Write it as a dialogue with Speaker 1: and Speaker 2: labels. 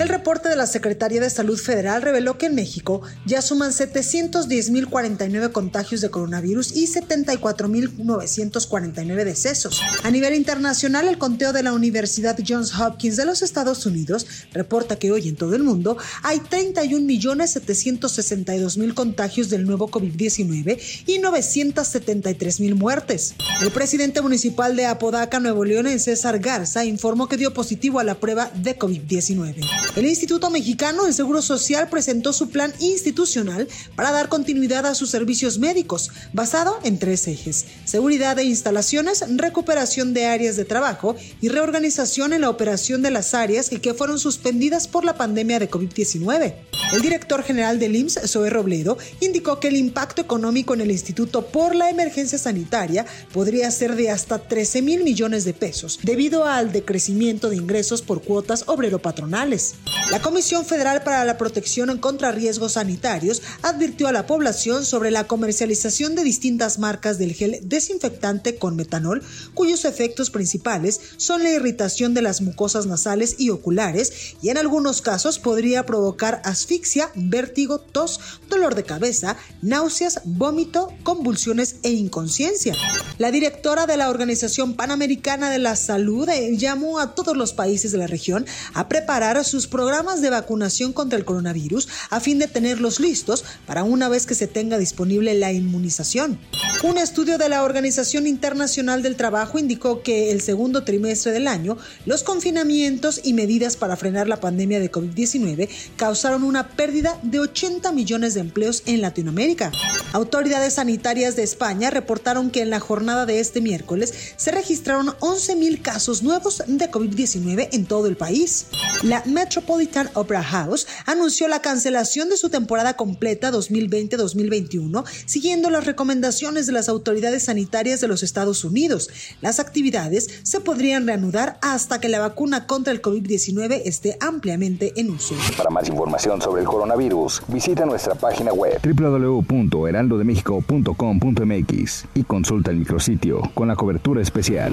Speaker 1: El reporte de la Secretaría de Salud Federal reveló que en México ya suman 710.049 contagios de coronavirus y 74.949 decesos. A nivel internacional, el conteo de la Universidad Johns Hopkins de los Estados Unidos reporta que hoy en todo el mundo hay 31.762.000 contagios del nuevo COVID-19 y 973.000 muertes. El presidente municipal de Apodaca, Nuevo León, César Garza, informó que dio positivo a la prueba de COVID-19. El Instituto Mexicano del Seguro Social presentó su plan institucional para dar continuidad a sus servicios médicos, basado en tres ejes: seguridad de instalaciones, recuperación de áreas de trabajo y reorganización en la operación de las áreas que fueron suspendidas por la pandemia de COVID-19. El director general del IMSS, Zoe Robledo, indicó que el impacto económico en el instituto por la emergencia sanitaria podría ser de hasta 13 mil millones de pesos, debido al decrecimiento de ingresos por cuotas obrero-patronales. La Comisión Federal para la Protección contra Riesgos Sanitarios advirtió a la población sobre la comercialización de distintas marcas del gel desinfectante con metanol, cuyos efectos principales son la irritación de las mucosas nasales y oculares y en algunos casos podría provocar asfixia, vértigo, tos, dolor de cabeza, náuseas, vómito, convulsiones e inconsciencia. La directora de la Organización Panamericana de la Salud eh, llamó a todos los países de la región a preparar sus programas de vacunación contra el coronavirus a fin de tenerlos listos para una vez que se tenga disponible la inmunización. Un estudio de la Organización Internacional del Trabajo indicó que el segundo trimestre del año, los confinamientos y medidas para frenar la pandemia de COVID-19 causaron una pérdida de 80 millones de empleos en Latinoamérica. Autoridades sanitarias de España reportaron que en la jornada de este miércoles se registraron 11.000 casos nuevos de COVID-19 en todo el país. La Metropolitan Opera House anunció la cancelación de su temporada completa 2020-2021, siguiendo las recomendaciones de las autoridades sanitarias de los Estados Unidos. Las actividades se podrían reanudar hasta que la vacuna contra el COVID-19 esté ampliamente en uso.
Speaker 2: Para más información sobre el coronavirus, visita nuestra página web www.heraldodemexico.com.mx y consulta el micrositio con la cobertura especial.